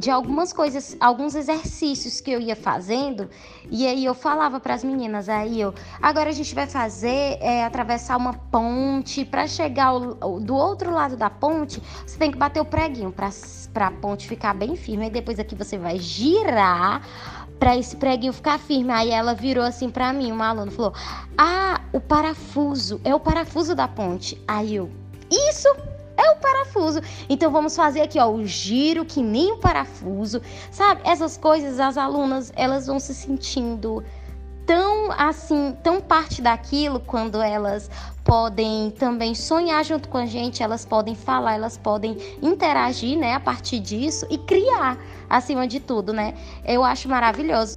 de algumas coisas, alguns exercícios que eu ia fazendo, e aí eu falava para as meninas, aí eu, agora a gente vai fazer é, atravessar uma ponte, para chegar ao, do outro lado da ponte, você tem que bater o preguinho para a ponte ficar bem firme, e depois aqui você vai girar para esse preguinho ficar firme. Aí ela virou assim para mim, uma aluna falou: "Ah, o parafuso, é o parafuso da ponte". Aí eu: "Isso parafuso. Então vamos fazer aqui, ó, o giro que nem o parafuso, sabe? Essas coisas as alunas, elas vão se sentindo tão assim, tão parte daquilo quando elas podem também sonhar junto com a gente, elas podem falar, elas podem interagir, né, a partir disso e criar, acima de tudo, né? Eu acho maravilhoso.